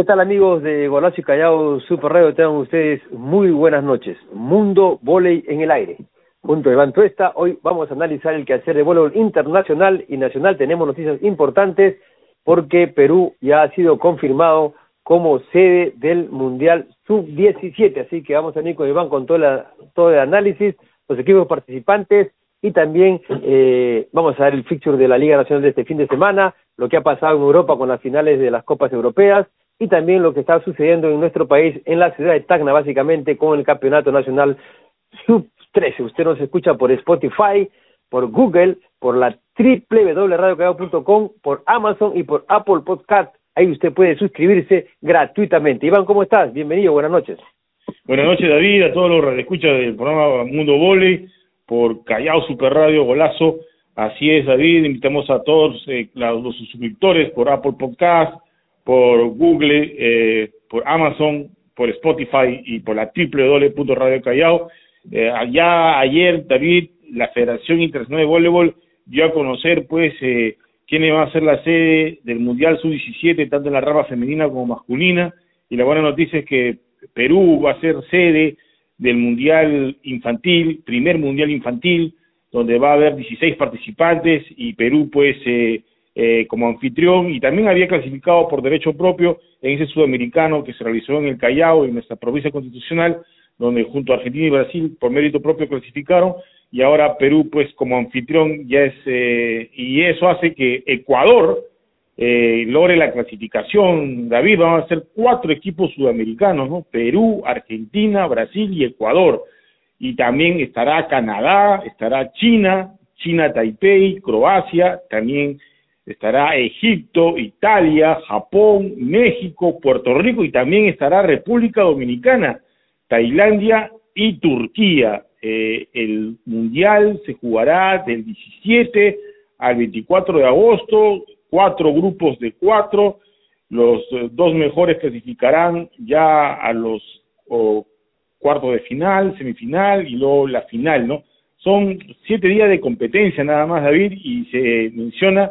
¿Qué tal amigos de Golazo y Callao Super Radio? Tengan ustedes muy buenas noches. Mundo Voley en el aire. Junto a Iván Tuesta, hoy vamos a analizar el quehacer de voleibol internacional y nacional. Tenemos noticias importantes porque Perú ya ha sido confirmado como sede del Mundial Sub-17. Así que vamos a venir con Iván con todo, la, todo el análisis, los equipos participantes y también eh, vamos a ver el fixture de la Liga Nacional de este fin de semana, lo que ha pasado en Europa con las finales de las Copas Europeas y también lo que está sucediendo en nuestro país, en la ciudad de Tacna, básicamente, con el Campeonato Nacional Sub-13. Usted nos escucha por Spotify, por Google, por la www.radiocallao.com, por Amazon y por Apple Podcast. Ahí usted puede suscribirse gratuitamente. Iván, ¿cómo estás? Bienvenido, buenas noches. Buenas noches, David, a todos los que escuchan del programa Mundo Voley, por Callao Super Radio, Golazo. Así es, David, invitamos a todos eh, los suscriptores por Apple Podcast, por Google, eh, por Amazon, por Spotify y por la www.radio Callao. Eh, allá ayer, David, la Federación Internacional de Voleibol dio a conocer, pues, eh, quién va a ser la sede del Mundial Sub-17, tanto en la rama femenina como masculina. Y la buena noticia es que Perú va a ser sede del Mundial Infantil, primer Mundial Infantil, donde va a haber 16 participantes y Perú, pues, eh, eh, como anfitrión y también había clasificado por derecho propio en ese sudamericano que se realizó en el Callao, en nuestra provincia constitucional, donde junto a Argentina y Brasil por mérito propio clasificaron y ahora Perú pues como anfitrión ya es eh, y eso hace que Ecuador eh, logre la clasificación. David, van a ser cuatro equipos sudamericanos, ¿no? Perú, Argentina, Brasil y Ecuador. Y también estará Canadá, estará China, China Taipei, Croacia, también estará Egipto, Italia, Japón, México, Puerto Rico y también estará República Dominicana, Tailandia y Turquía. Eh, el Mundial se jugará del 17 al 24 de agosto, cuatro grupos de cuatro, los eh, dos mejores clasificarán ya a los cuartos de final, semifinal y luego la final, ¿no? Son siete días de competencia nada más, David, y se menciona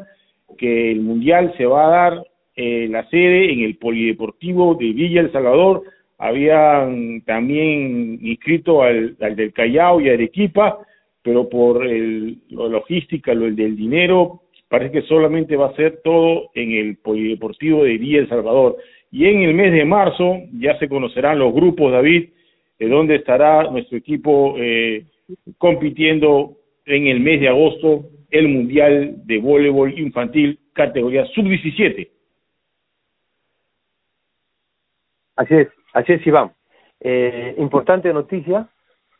que el Mundial se va a dar eh, la sede en el Polideportivo de Villa El Salvador. Habían también inscrito al, del Callao y Arequipa, pero por el, la logística, lo del dinero, parece que solamente va a ser todo en el Polideportivo de Villa El Salvador. Y en el mes de marzo ya se conocerán los grupos, David, de dónde estará nuestro equipo eh, compitiendo en el mes de agosto el Mundial de Voleibol Infantil categoría sub-17. Así es, así es, Iván. Eh, importante noticia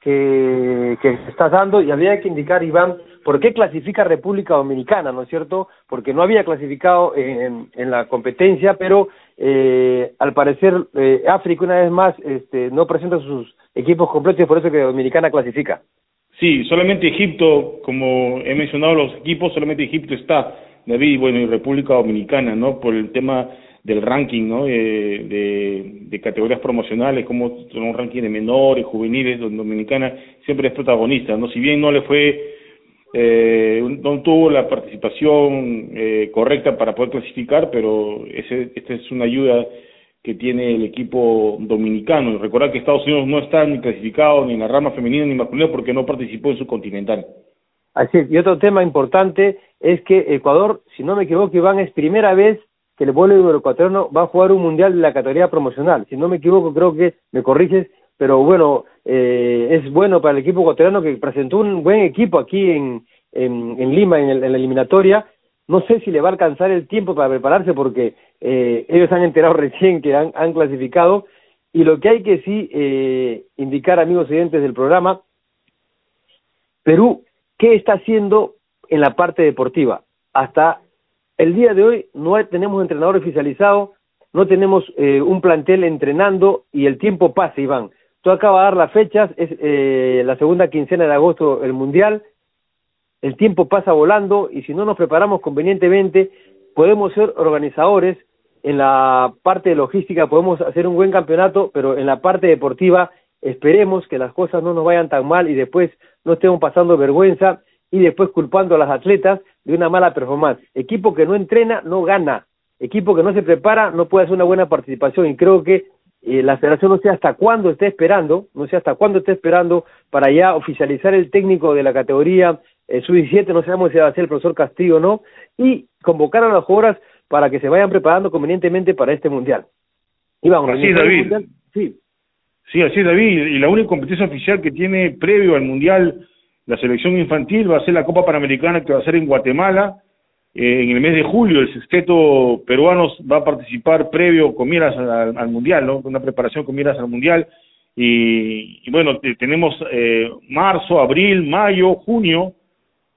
que, que estás dando y había que indicar, Iván, por qué clasifica República Dominicana, ¿no es cierto? Porque no había clasificado en, la competencia, pero eh, al parecer eh, África una vez más este, no presenta sus equipos completos y por eso que Dominicana clasifica. Sí, solamente Egipto, como he mencionado los equipos, solamente Egipto está, David, bueno, y República Dominicana, ¿no? Por el tema del ranking, ¿no? Eh, de, categorías promocionales, como un ranking de menores, juveniles, donde Dominicana siempre es protagonista, ¿no? Si bien no le fue, eh, no tuvo la participación eh, correcta para poder clasificar, pero ese, esta es una ayuda que tiene el equipo dominicano. Y recordar que Estados Unidos no está ni clasificado ni en la rama femenina ni masculina porque no participó en su continental. Así es. Y otro tema importante es que Ecuador, si no me equivoco, Iván, es primera vez que el voleibol ecuatoriano va a jugar un mundial de la categoría promocional. Si no me equivoco, creo que me corriges, pero bueno, eh, es bueno para el equipo ecuatoriano que presentó un buen equipo aquí en, en, en Lima en, en la eliminatoria no sé si le va a alcanzar el tiempo para prepararse porque eh, ellos han enterado recién que han, clasificado y lo que hay que sí eh, indicar, amigos oyentes del programa, Perú, ¿qué está haciendo en la parte deportiva? Hasta el día de hoy no tenemos entrenador oficializado, no tenemos eh, un plantel entrenando y el tiempo pasa, Iván. Tú acabas de dar las fechas, es eh, la segunda quincena de agosto el Mundial, el tiempo pasa volando y si no nos preparamos convenientemente, podemos ser organizadores en la parte de logística, podemos hacer un buen campeonato, pero en la parte deportiva esperemos que las cosas no nos vayan tan mal y después no estemos pasando vergüenza y después culpando a las atletas de una mala performance. Equipo que no entrena no gana. equipo que no se prepara no puede hacer una buena participación y creo que eh, la federación no sé hasta cuándo esté esperando, no sé hasta cuándo esté esperando para ya oficializar el técnico de la categoría eh, sub-17, no sabemos si va a ser el profesor Castillo o no, y convocar a las jugadoras para que se vayan preparando convenientemente para este mundial. Iván, así David. Sí. sí, así David, y la única competición oficial que tiene previo al mundial la selección infantil va a ser la Copa Panamericana que va a ser en Guatemala, eh, en el mes de julio el sexteto peruano va a participar previo con miras al, mundial, ¿no? Una preparación con miras al mundial. Y, bueno, tenemos eh, marzo, abril, mayo, junio,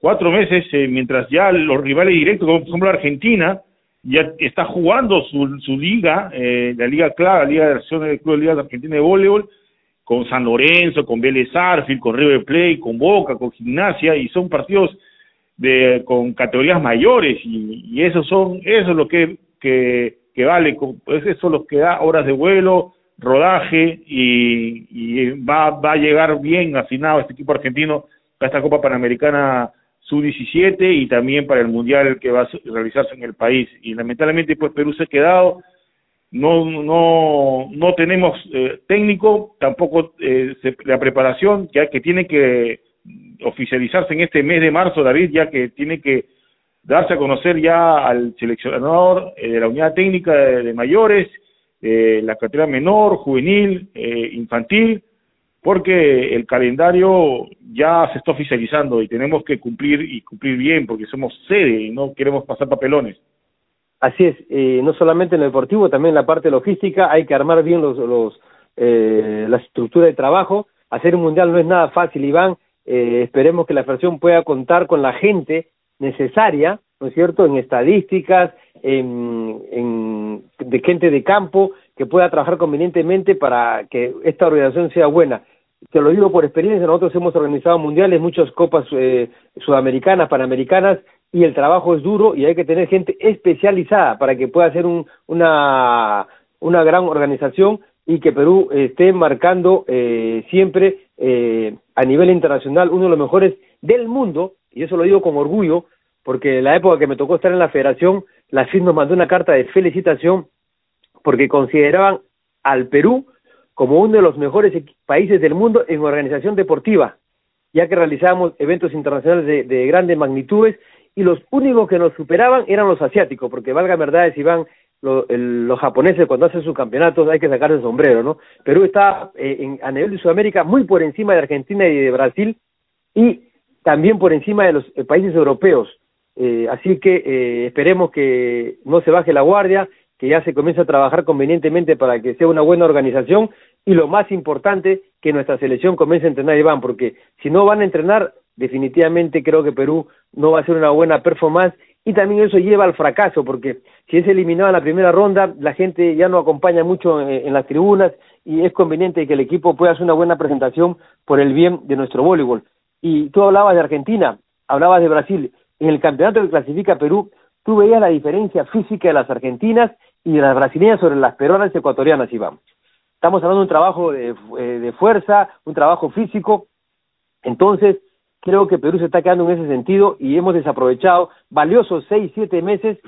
cuatro meses, eh, mientras ya los rivales directos, como por ejemplo Argentina, ya está jugando su, su liga, eh, la liga clara, la liga de acción del Club de Liga Argentina de Voleibol, con San Lorenzo, con Vélez Arfield, con River Plate, con Boca, con Gimnasia, y son partidos de con categorías mayores y, y eso son eso es lo que que, que vale pues eso es lo que da horas de vuelo rodaje y, y va va a llegar bien afinado este equipo argentino para esta Copa Panamericana sub-17 y también para el mundial que va a realizarse en el país. Y lamentablemente pues Perú se ha quedado. No no no tenemos eh, técnico tampoco eh, la preparación ya que tiene que oficializarse en este mes de marzo, David, ya que tiene que darse a conocer ya al seleccionador eh, de la unidad técnica de, mayores, eh, la categoría menor, juvenil, eh, infantil, porque el calendario ya se está oficializando y tenemos que cumplir y cumplir bien, porque somos sede y no queremos pasar papelones. Así es, eh, no solamente en lo deportivo, también en la parte logística hay que armar bien los, los eh, la estructura de trabajo. Hacer un mundial no es nada fácil, Iván, eh, esperemos que la federación pueda contar con la gente necesaria, ¿no es cierto?, en estadísticas, en, en, de gente de campo, que pueda trabajar convenientemente para que esta organización sea buena. Te lo digo por experiencia, nosotros hemos organizado mundiales, muchas copas eh, sudamericanas, panamericanas, y el trabajo es duro y hay que tener gente especializada para que pueda ser un, una, una gran organización y que Perú esté marcando eh, siempre eh, a nivel internacional uno de los mejores del mundo, y eso lo digo con orgullo, porque en la época que me tocó estar en la federación, la FIS nos mandó una carta de felicitación porque consideraban al Perú como uno de los mejores países del mundo en organización deportiva, ya que realizábamos eventos internacionales de, de grandes magnitudes y los únicos que nos superaban eran los asiáticos, porque valga verdad, Iván, los japoneses cuando hacen sus campeonatos hay que sacarse el sombrero, ¿no? Perú está eh, en, a nivel de Sudamérica muy por encima de Argentina y de Brasil y también por encima de los eh, países europeos. Eh, así que esperemos que no se baje la guardia, que ya se comience a trabajar convenientemente para que sea una buena organización y lo más importante, que nuestra selección comience a entrenar, Iván, porque si no van a entrenar, definitivamente creo que Perú no va a hacer una buena performance y también eso lleva al fracaso, porque si es eliminado en la primera ronda, la gente ya no acompaña mucho en, las tribunas y es conveniente que el equipo pueda hacer una buena presentación por el bien de nuestro voleibol. Y tú hablabas de Argentina, hablabas de Brasil, en el campeonato que clasifica Perú, tú veías la diferencia física de las argentinas y las brasileñas sobre las peruanas y ecuatorianas. Estamos hablando de un trabajo de, eh, de fuerza, un trabajo físico, entonces creo que Perú se está quedando en ese sentido y hemos desaprovechado valiosos seis, siete meses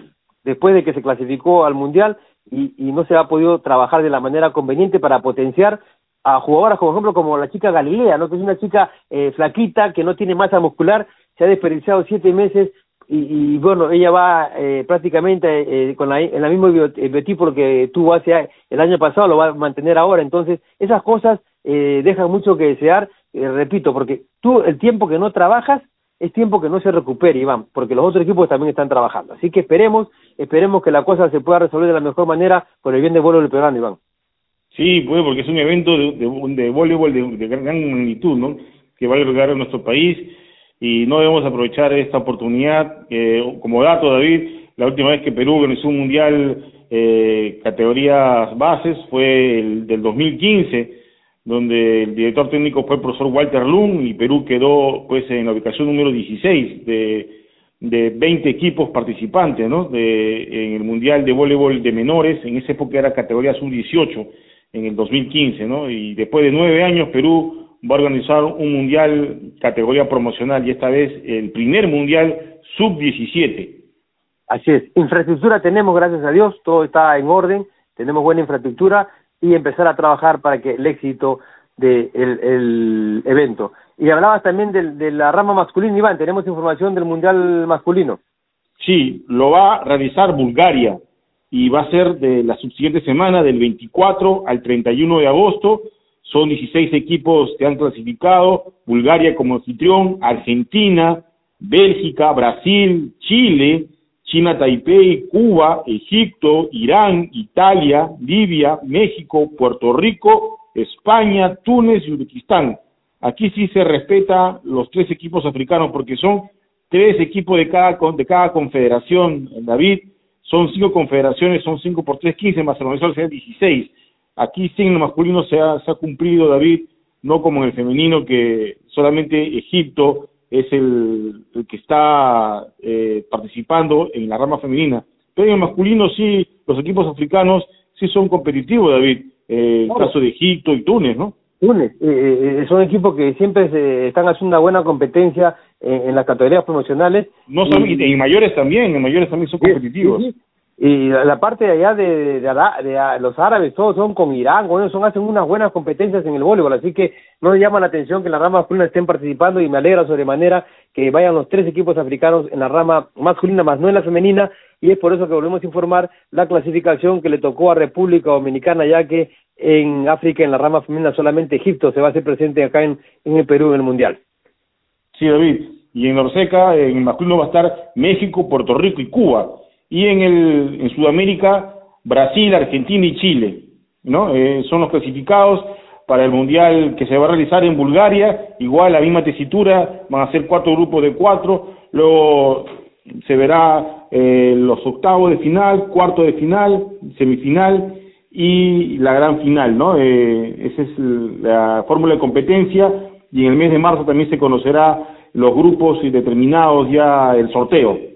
después de que se clasificó al Mundial y, no se ha podido trabajar de la manera conveniente para potenciar a jugadoras, como ejemplo, como la chica Galilea, ¿no? que es una chica eh, flaquita, que no tiene masa muscular, se ha desperdiciado siete meses y, y bueno, ella va eh, prácticamente eh, con la, en la mismo biotipo que tuvo hace el año pasado, lo va a mantener ahora. Entonces, esas cosas eh, dejan mucho que desear eh, repito, porque tú el tiempo que no trabajas es tiempo que no se recupere, Iván, porque los otros equipos también están trabajando. Así que esperemos, esperemos que la cosa se pueda resolver de la mejor manera por el bien de vuelo del peruano, Iván. Sí, pues porque es un evento de, de, de voleibol de, gran magnitud, ¿no? Que va a agregar a nuestro país y no debemos aprovechar esta oportunidad. Eh, como dato, David, la última vez que Perú organizó un mundial eh, categorías bases fue el del 2015 donde el director técnico fue el profesor Walter Lund y Perú quedó pues en la ubicación número 16 de, de 20 equipos participantes ¿no? de, en el Mundial de Voleibol de Menores, en esa época era categoría sub-18 en el 2015, ¿no? y después de nueve años Perú va a organizar un Mundial categoría promocional y esta vez el primer Mundial sub-17 Así es, infraestructura tenemos, gracias a Dios, todo está en orden, tenemos buena infraestructura y empezar a trabajar para que el éxito del el evento. Y hablabas también de, de la rama masculina, Iván, tenemos información del Mundial masculino. Sí, lo va a realizar Bulgaria y va a ser de la subsiguiente semana, del 24 al 31 de agosto. Son 16 equipos que han clasificado, Bulgaria como anfitrión, Argentina, Bélgica, Brasil, Chile, China, Taipei, Cuba, Egipto, Irán, Italia, Libia, México, Puerto Rico, España, Túnez y Uzbekistán. Aquí sí se respeta los tres equipos africanos porque son tres equipos de cada, de cada confederación, David. Son cinco confederaciones, son cinco por tres, quince, más el universal serían dieciséis. Aquí sí en lo masculino se ha, se ha cumplido, David, no como en el femenino que solamente Egipto es el, que está eh, participando en la rama femenina. Pero en el masculino sí, los equipos africanos sí son competitivos, David. Eh, el caso de Egipto y Túnez, ¿no? Túnez, eh, eh son equipos que siempre se están haciendo una buena competencia en, las categorías promocionales. No son, y, en mayores también, en mayores también son competitivos. Y la, parte de allá de, de, los árabes, todos son con Irán, con ellos son, hacen unas buenas competencias en el voleibol, así que no me llama la atención que la rama masculina estén participando y me alegra sobremanera que vayan los tres equipos africanos en la rama masculina, más no en la femenina, y es por eso que volvemos a informar la clasificación que le tocó a República Dominicana, ya que en África, en la rama femenina, solamente Egipto se va a hacer presente acá en, el Perú en el Mundial. Sí, David, y en Norseca, en masculino va a estar México, Puerto Rico y Cuba y en, el, en Sudamérica Brasil, Argentina y Chile, ¿no? Eh, son los clasificados para el Mundial que se va a realizar en Bulgaria, igual la misma tesitura, van a ser cuatro grupos de cuatro, luego se verá eh, los octavos de final, cuarto de final, semifinal y la gran final, ¿no? Eh, esa es la fórmula de competencia y en el mes de marzo también se conocerá los grupos y determinados ya el sorteo.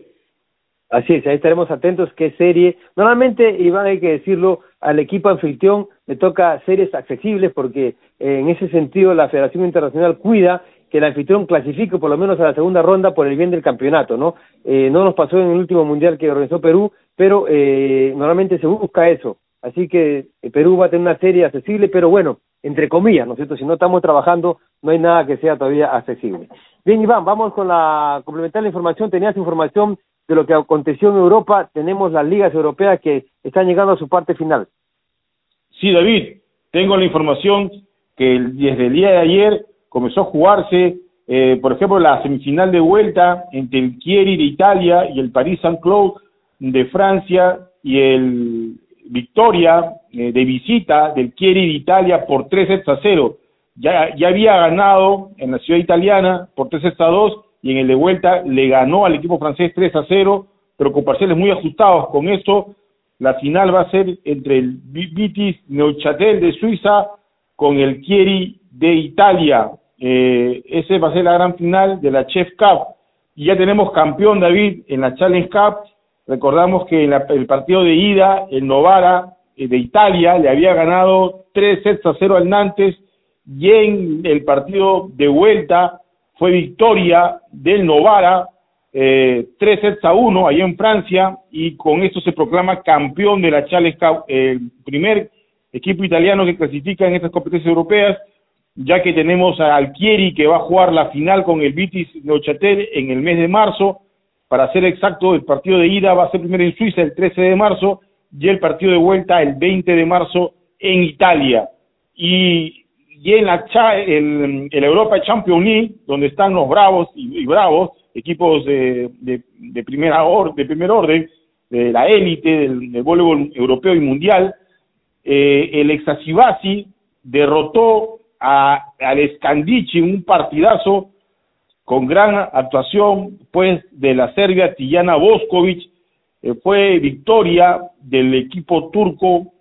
Así es, ahí estaremos atentos qué serie. Normalmente, Iván, hay que decirlo, al equipo anfitrión le toca series accesibles porque eh, en ese sentido la Federación Internacional cuida que el anfitrión clasifique por lo menos a la segunda ronda por el bien del campeonato, ¿no? Eh, no nos pasó en el último mundial que organizó Perú, pero eh, normalmente se busca eso. Así que eh, Perú va a tener una serie accesible, pero bueno, entre comillas, ¿no es cierto? Si no estamos trabajando, no hay nada que sea todavía accesible. Bien, Iván, vamos con la complementar la información. Tenías información de lo que aconteció en Europa, tenemos las ligas europeas que están llegando a su parte final. Sí, David, tengo la información que desde el día de ayer comenzó a jugarse, eh, por ejemplo, la semifinal de vuelta entre el Chieri de Italia y el Paris Saint-Cloud de Francia y el Victoria eh, de visita del Chieri de Italia por 3 sets a 0. Ya, había ganado en la ciudad italiana por 3 sets a 2 y en el de vuelta le ganó al equipo francés 3 a 0, pero con parciales muy ajustados. Con esto, la final va a ser entre el Vitis Neuchâtel de Suiza con el Chieri de Italia. Eh, ese va a ser la gran final de la Chef Cup. Y ya tenemos campeón David en la Challenge Cup. Recordamos que en el partido de ida, el Novara eh, de Italia le había ganado 3 sets a 0 al Nantes y en el partido de vuelta fue victoria del Novara, eh, 3 sets a 1 allá en Francia, y con esto se proclama campeón de la Challenge Cup, el primer equipo italiano que clasifica en estas competencias europeas, ya que tenemos a Alquieri que va a jugar la final con el Vitis Neuchâtel en el mes de marzo, para ser exacto, el partido de ida va a ser primero en Suiza el 13 de marzo y el partido de vuelta el 20 de marzo en Italia. Y y en la, el, Europa Champions League, donde están los Bravos y, Bravos, equipos de, de, primera de primer orden, de la élite del, voleibol europeo y mundial, eh, el Exasivasi derrotó a, al Scandici un partidazo con gran actuación pues de la Serbia Tijana Boskovic, eh, fue victoria del equipo turco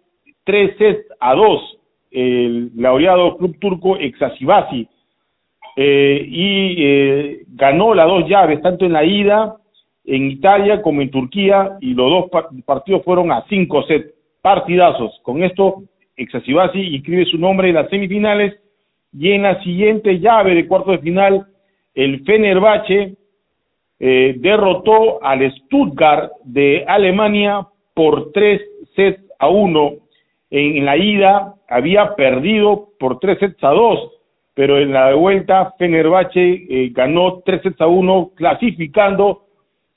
3 sets a 2 el laureado club turco Exasivasi eh, y eh, ganó las dos llaves, tanto en la ida en Italia como en Turquía, y los dos partidos fueron a cinco sets, partidazos. Con esto, Exasivasi inscribe su nombre en las semifinales, y en la siguiente llave de cuarto de final, el Fenerbahce eh, derrotó al Stuttgart de Alemania por tres sets a uno. En, la ida había perdido por tres sets a dos, pero en la vuelta Fenerbahce eh, ganó tres sets a uno, clasificando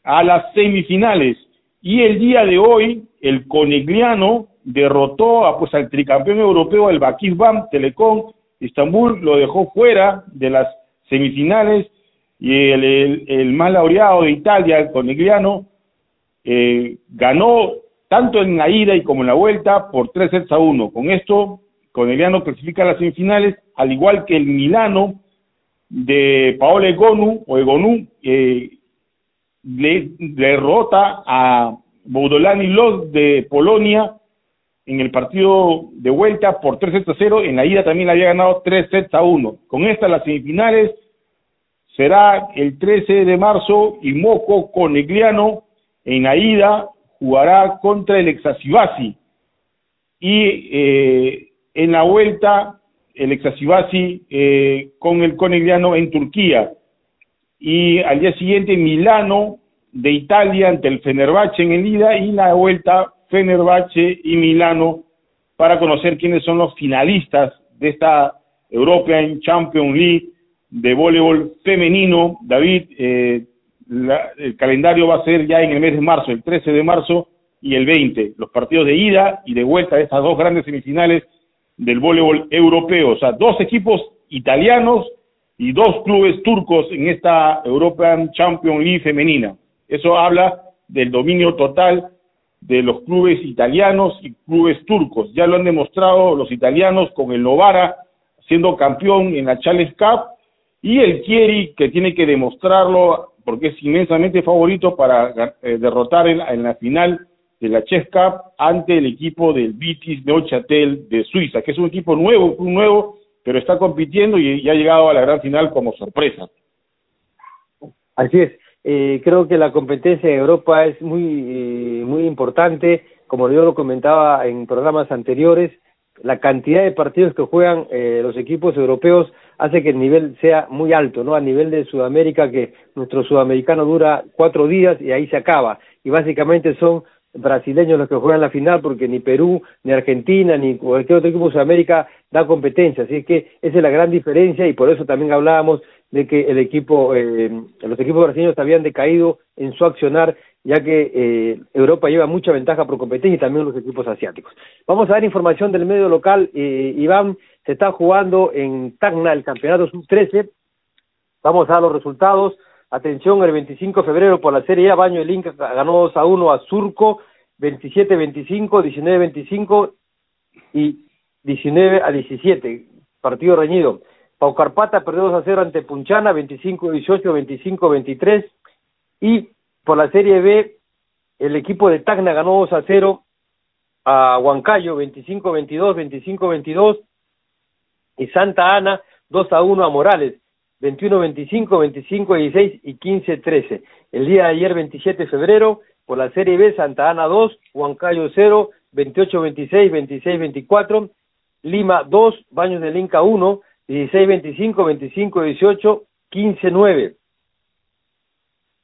a las semifinales. Y el día de hoy, el Conegliano derrotó a, pues, al tricampeón europeo, el Bakisban Telecom. Estambul lo dejó fuera de las semifinales y el, el, más laureado de Italia, el Conegliano, eh, ganó tanto en la ida y como en la vuelta por tres sets a uno. Con esto, Conegliano clasifica a las semifinales, al igual que el Milano de Paolo Egonu, o Egonu, eh, le derrota a Boudolani Los de Polonia en el partido de vuelta por 3 sets a 0, en la ida también había ganado 3 sets a 1. Con estas las semifinales será el 13 de marzo y Moco Conegliano en la ida jugará contra el Exasibasi y eh, en la vuelta el Exasibasi eh, con el Conegliano en Turquía y al día siguiente Milano de Italia ante el Fenerbahce en el ida y la vuelta Fenerbahce y Milano para conocer quiénes son los finalistas de esta European Champions League de voleibol femenino. David, eh, el calendario va a ser ya en el mes de marzo, el 13 de marzo y el 20, los partidos de ida y de vuelta de estas dos grandes semifinales del voleibol europeo. O sea, dos equipos italianos y dos clubes turcos en esta European Champions League femenina. Eso habla del dominio total de los clubes italianos y clubes turcos. Ya lo han demostrado los italianos con el Novara siendo campeón en la Challenge Cup y el Chieri que tiene que demostrarlo porque es inmensamente favorito para eh, derrotar en, la final de la Chess Cup ante el equipo del Vitis Neuchâtel de Suiza, que es un equipo nuevo, un nuevo, pero está compitiendo y, ya ha llegado a la gran final como sorpresa. Así es. Eh, creo que la competencia en Europa es muy, eh, muy importante, como yo lo comentaba en programas anteriores, la cantidad de partidos que juegan eh, los equipos europeos hace que el nivel sea muy alto, ¿no? A nivel de Sudamérica, que nuestro sudamericano dura cuatro días y ahí se acaba. Y básicamente son brasileños los que juegan la final porque ni Perú, ni Argentina, ni cualquier otro equipo de Sudamérica da competencia. Así es que esa es la gran diferencia y por eso también hablábamos de que el equipo, eh, los equipos brasileños habían decaído en su accionar, ya que eh, Europa lleva mucha ventaja por competencia y también los equipos asiáticos. Vamos a dar información del medio local. Eh, Iván, se está jugando en Tacna el campeonato sub-13. Vamos a dar los resultados. Atención, el 25 de febrero por la Serie A, Baño del Inca ganó 2 a 1 a Surco, 27-25, 19-25 y 19 a 17. Partido reñido. Paucarpata perdió 2 a 0 ante Punchana, 25-18, 25-23. Y por la Serie B, el equipo de Tacna ganó 2 a 0 a Huancayo, 25-22, 25-22. Y Santa Ana, 2 a 1 a Morales, 21-25, 25-16 y 15-13. El día de ayer, 27 de febrero, por la Serie B, Santa Ana 2, Huancayo 0, 28-26, 26-24. Lima 2, Baños del Inca 1, 16-25, 25-18, 15-9.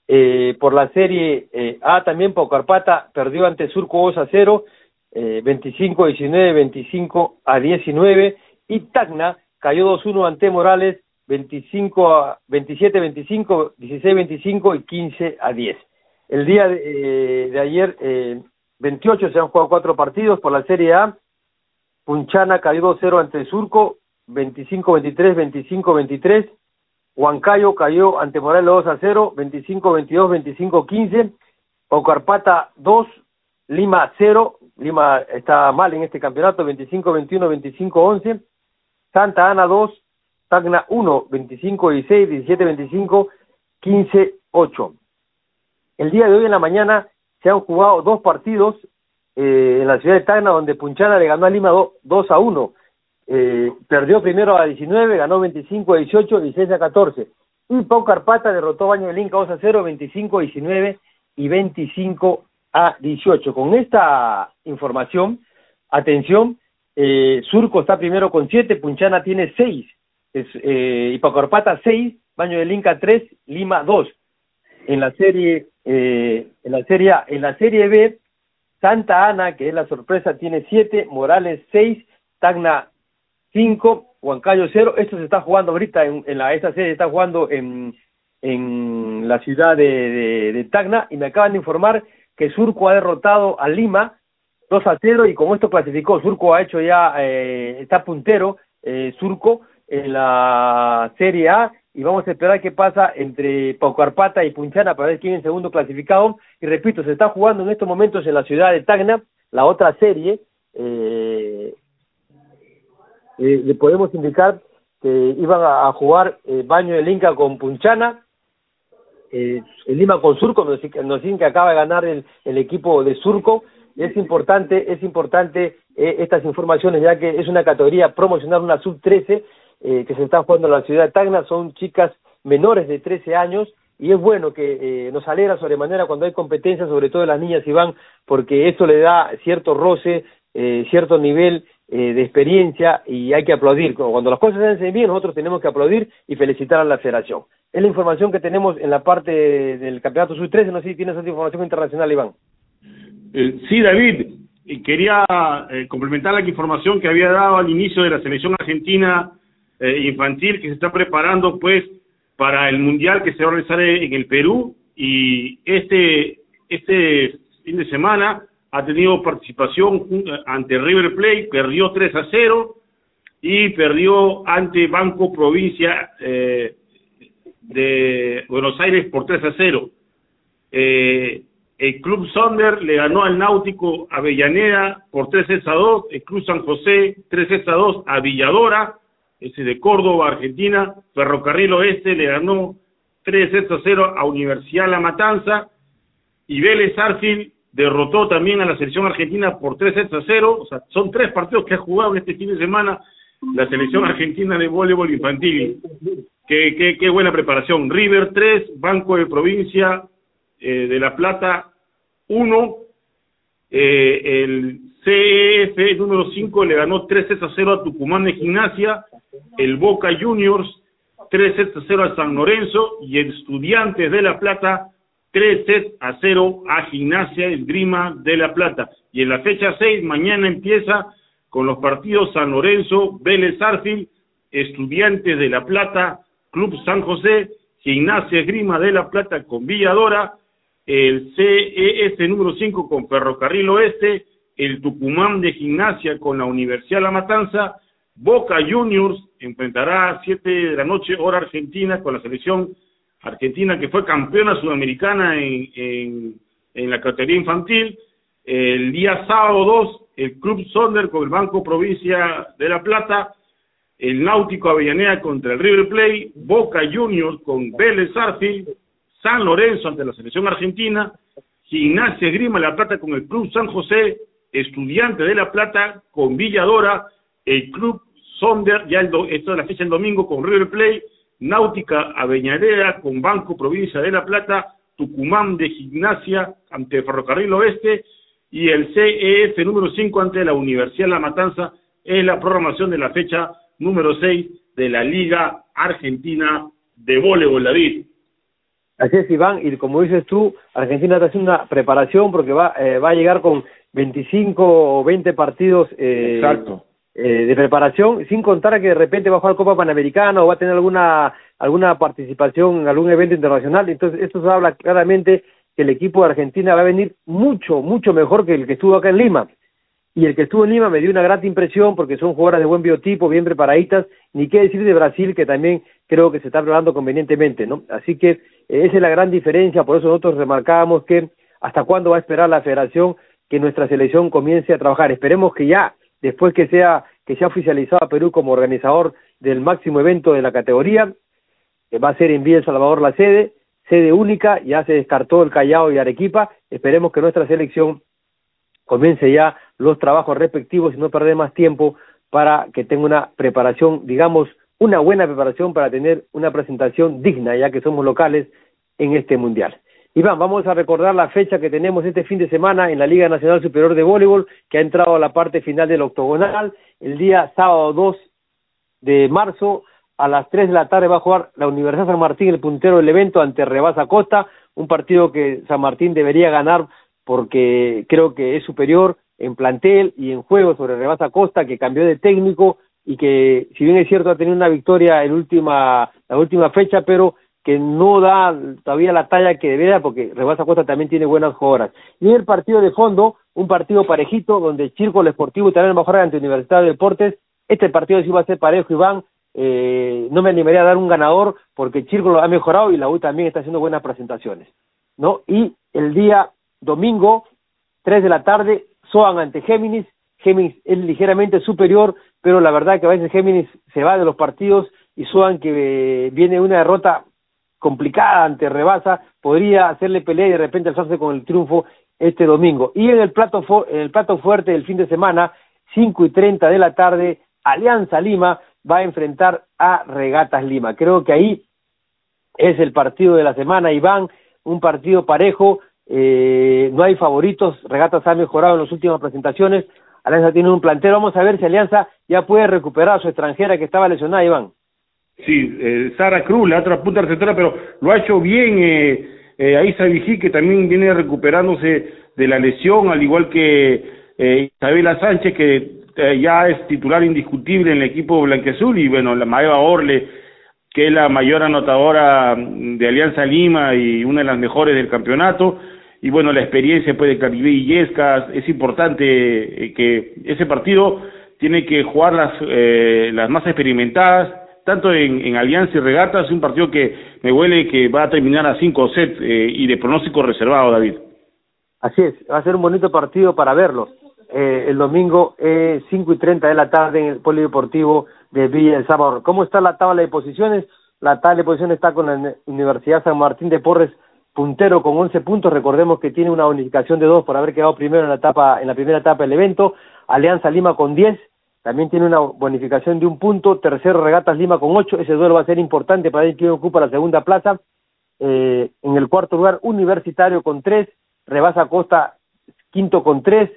Eh, por la serie eh, A también Paucarpata perdió ante Surco 2 a 0, eh, 25-19, 25 a 19 y Tacna cayó 2-1 ante Morales 25 a 27 25 16 25 y 15 a 10 el día de, eh, de ayer eh, 28 se han jugado cuatro partidos. Por la Serie A Punchana cayó 2-0 ante Surco 25-23, 25-23. Huancayo cayó ante Morales 2 a 0, 25-22, 25-15. Ocarpata 2, Lima 0. Lima está mal en este campeonato, 25-21, 25-11. Santa Ana 2, Tacna 1, 25-16, 17-25, 15-8. El día de hoy en la mañana se han jugado dos partidos eh, en la ciudad de Tacna, donde Punchana le ganó a Lima 2 a 1 eh, perdió primero a 19, ganó 25 a 18, 16 a 14. Y Pau Carpata derrotó a Baño del Inca 2 a 0, 25 a 19 y 25 a 18. Con esta información, atención, eh, Surco está primero con 7, Punchana tiene 6, es, eh, y Pau Carpata 6, Baño del Inca 3, Lima 2. en la serie eh, en la serie en la serie B Santa Ana que es la sorpresa tiene siete Morales seis Tacna cinco Huancayo cero esto se está jugando ahorita en, en la esta serie está jugando en en la ciudad de, de, Tacna y me acaban de informar que Surco ha derrotado a Lima 2 a 0 y con esto clasificó. Surco ha hecho ya, eh, está puntero eh, Surco en la Serie A y vamos a esperar qué pasa entre Paucarpata y Punchana para ver quién es el segundo clasificado. Y repito, se está jugando en estos momentos en la ciudad de Tacna la otra serie. Eh, eh, le podemos indicar que iban a, jugar eh, Baño del Inca con Punchana, eh, el Lima con Surco, nos, nos dicen que acaba de ganar el, el equipo de Surco. Es importante, es importante eh, estas informaciones, ya que es una categoría promocional, una sub-13, eh, que se está jugando en la ciudad de Tacna, son chicas menores de 13 años, y es bueno que eh, nos alegra sobremanera cuando hay competencia, sobre todo las niñas, Iván, porque eso le da cierto roce, eh, cierto nivel eh, de experiencia y hay que aplaudir. Cuando las cosas se hacen bien, nosotros tenemos que aplaudir y felicitar a la federación. Es la información que tenemos en la parte del campeonato sub-13. No sé si tienes otra información internacional, Iván. Eh, sí, David. Quería eh, complementar la información que había dado al inicio de la selección argentina eh, infantil que se está preparando pues para el mundial que se va a realizar en el Perú y este este fin de semana ha tenido participación ante River Plate, perdió 3 a 0 y perdió ante Banco Provincia eh, de Buenos Aires por 3 a 0. Eh, el Club Sonder le ganó al Náutico Avellaneda por 3 a 2, el Club San José 3 a 2 a Villadora, ese de Córdoba, Argentina, Ferrocarril Oeste le ganó 3 a 0 a Universidad La Matanza y Vélez Arfil derrotó también a la selección argentina por 3 a 0, o sea, son tres partidos que ha jugado este fin de semana la selección argentina de voleibol infantil. Qué, qué, qué buena preparación. River 3, Banco de Provincia eh, de La Plata 1, eh, el CEF número 5 le ganó 3 a 0 a Tucumán de Gimnasia, el Boca Juniors 3 a 0 a San Lorenzo y el Estudiantes de La Plata 3 sets a 0 a Gimnasia Esgrima de La Plata. Y en la fecha 6, mañana empieza con los partidos San Lorenzo, Vélez Arfil, Estudiantes de La Plata, Club San José, Gimnasia Esgrima de La Plata con Villadora, el CES número 5 con Ferrocarril Oeste, el Tucumán de Gimnasia con la Universidad La Matanza, Boca Juniors enfrentará a 7 de la noche hora argentina con la selección Argentina que fue campeona sudamericana en, en, la categoría infantil. El día sábado 2, el Club Sonder con el Banco Provincia de La Plata, el Náutico Avellaneda contra el River Plate, Boca Juniors con Vélez Arfield, San Lorenzo ante la selección argentina, Gimnasia Grima La Plata con el Club San José, Estudiante de La Plata con Villadora, el Club Sonder, ya el esto es la fecha del domingo con River Plate, Náutica Aveñadera con Banco Provincia de La Plata, Tucumán de Gimnasia ante Ferrocarril Oeste y el CEF número 5 ante la Universidad La Matanza es la programación de la fecha número 6 de la Liga Argentina de Voleibol, David. Así es, Iván, y como dices tú, Argentina está haciendo una preparación porque va, eh, va a llegar con 25 o 20 partidos eh, Exacto eh, de preparación, sin contar que de repente va a jugar Copa Panamericana o va a tener alguna alguna participación en algún evento internacional. Entonces, esto habla claramente que el equipo de Argentina va a venir mucho, mucho mejor que el que estuvo acá en Lima. Y el que estuvo en Lima me dio una grata impresión porque son jugadoras de buen biotipo, bien preparaditas, ni qué decir de Brasil, que también creo que se está preparando convenientemente, ¿no? Así que eh, esa es la gran diferencia, por eso nosotros remarcábamos que hasta cuándo va a esperar la federación que nuestra selección comience a trabajar. Esperemos que ya después que sea que se ha oficializado a Perú como organizador del máximo evento de la categoría, que va a ser en Villa El Salvador la sede, sede única, ya se descartó el Callao y Arequipa, esperemos que nuestra selección comience ya los trabajos respectivos y no perder más tiempo para que tenga una preparación, digamos, una buena preparación para tener una presentación digna, ya que somos locales en este mundial. Iván, vamos a recordar la fecha que tenemos este fin de semana en la Liga Nacional Superior de Voleibol, que ha entrado a la parte final del octogonal, el día sábado 2 de marzo a las 3 de la tarde va a jugar la Universidad San Martín, el puntero del evento, ante Rebasa Costa, un partido que San Martín debería ganar porque creo que es superior en plantel y en juego sobre Rebasa Costa, que cambió de técnico y que, si bien es cierto, ha tenido una victoria en última, la última fecha, pero que no da todavía la talla que debería, porque Rebasa Costa también tiene buenas jugadoras. Y el partido de fondo, un partido parejito, donde Círculo Esportivo y también va a jugar ante Universidad de Deportes. Este partido sí va a ser parejo, Iván. Eh, no me animaría a dar un ganador, porque Círculo ha mejorado y la U también está haciendo buenas presentaciones. ¿no? Y el día domingo, 3 de la tarde, Soan ante Géminis. Géminis es ligeramente superior, pero la verdad que a veces Géminis se va de los partidos y Soan que eh, viene una derrota complicada ante Rebasa, podría hacerle pelea y de repente alzarse con el triunfo este domingo. Y en el plato, en el plato fuerte del fin de semana, 5 y 30 de la tarde, Alianza Lima va a enfrentar a Regatas Lima. Creo que ahí es el partido de la semana, Iván, un partido parejo, eh, no hay favoritos, Regatas ha mejorado en las últimas presentaciones, Alianza tiene un plantero, vamos a ver si Alianza ya puede recuperar a su extranjera que estaba lesionada, Iván. Sí, eh, Sara Cruz, la otra punta receptora, pero lo ha hecho bien eh, eh, Aisa que también viene recuperándose de la lesión, al igual que eh, Isabela Sánchez, que eh, ya es titular indiscutible en el equipo blanqueazul, y bueno, la Maeva Orle, que es la mayor anotadora de Alianza Lima y una de las mejores del campeonato, y bueno, la experiencia pues, de Caribe y Yescas, es importante eh, que ese partido tiene que jugar las, eh, las más experimentadas, tanto en, Alianza y Regatas, un partido que me huele que va a terminar a cinco sets eh, y de pronóstico reservado, David. Así es, va a ser un bonito partido para verlo. Eh, el domingo, eh, 5 y 30 de la tarde en el Polideportivo de Villa El Sábado. ¿Cómo está la tabla de posiciones? La tabla de posiciones está con la Universidad San Martín de Porres puntero con 11 puntos. Recordemos que tiene una unificación de dos por haber quedado primero en la etapa en la primera etapa del evento. Alianza Lima con 10 también tiene una bonificación de un punto, tercero Regatas Lima con ocho, ese duelo va a ser importante para ver quién ocupa la segunda plaza, eh, en el cuarto lugar Universitario con tres, Rebasa Costa quinto con tres,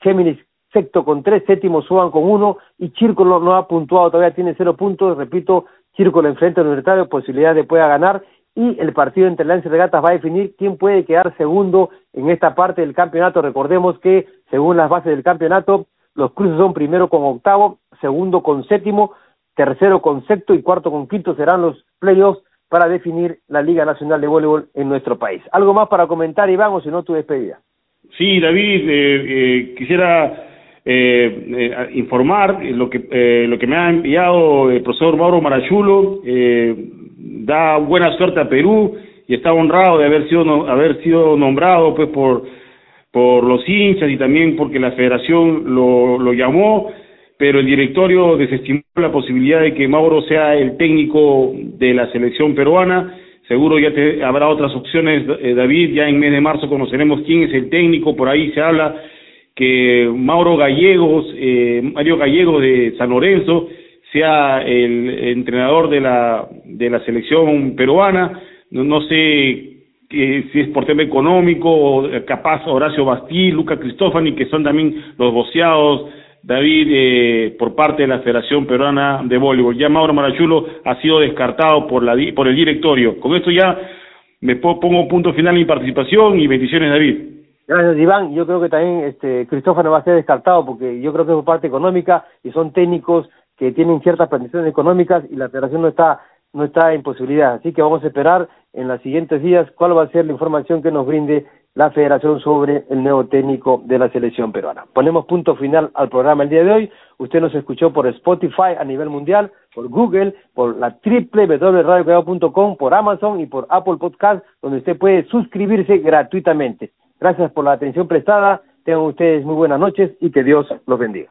Géminis sexto con tres, séptimo Suban con uno y Círculo no ha puntuado, todavía tiene cero puntos, repito, Círculo enfrenta al Universitario, posibilidad de pueda ganar y el partido entre Lance y Regatas va a definir quién puede quedar segundo en esta parte del campeonato. Recordemos que según las bases del campeonato, los cruces son primero con octavo, segundo con séptimo, tercero con sexto y cuarto con quinto serán los playoffs para definir la Liga Nacional de Voleibol en nuestro país. ¿Algo más para comentar, Iván, o si no, tu despedida? Sí, David, eh, eh, quisiera eh, eh, informar lo que eh, lo que me ha enviado el profesor Mauro Marachulo eh, da buena suerte a Perú y está honrado de haber sido haber sido nombrado pues por por los hinchas y también porque la federación lo, llamó, pero el directorio desestimó la posibilidad de que Mauro sea el técnico de la selección peruana. Seguro ya te, habrá otras opciones, eh, David, ya en mes de marzo conoceremos quién es el técnico, por ahí se habla que Mauro Gallegos, eh, Mario Gallegos de San Lorenzo, sea el entrenador de la, de la selección peruana. No sé que si es por tema económico, capaz Horacio Bastí, Luca Cristofani, que son también los boceados, David, eh, por parte de la Federación Peruana de Voleibol. Ya Mauro Marachulo ha sido descartado por, la, por el directorio. Con esto ya me pongo punto final en mi participación y bendiciones, David. Gracias, Iván. Yo creo que también este Cristófano va a ser descartado porque yo creo que es por parte económica y son técnicos que tienen ciertas pretensiones económicas y la federación no está no está en posibilidad. Así que vamos a esperar en los siguientes días cuál va a ser la información que nos brinde la federación sobre el nuevo técnico de la selección peruana. Ponemos punto final al programa el día de hoy. Usted nos escuchó por Spotify a nivel mundial, por Google, por la www.radiocuidado.com, por Amazon y por Apple Podcast, donde usted puede suscribirse gratuitamente. Gracias por la atención prestada. Tengan ustedes muy buenas noches y que Dios los bendiga.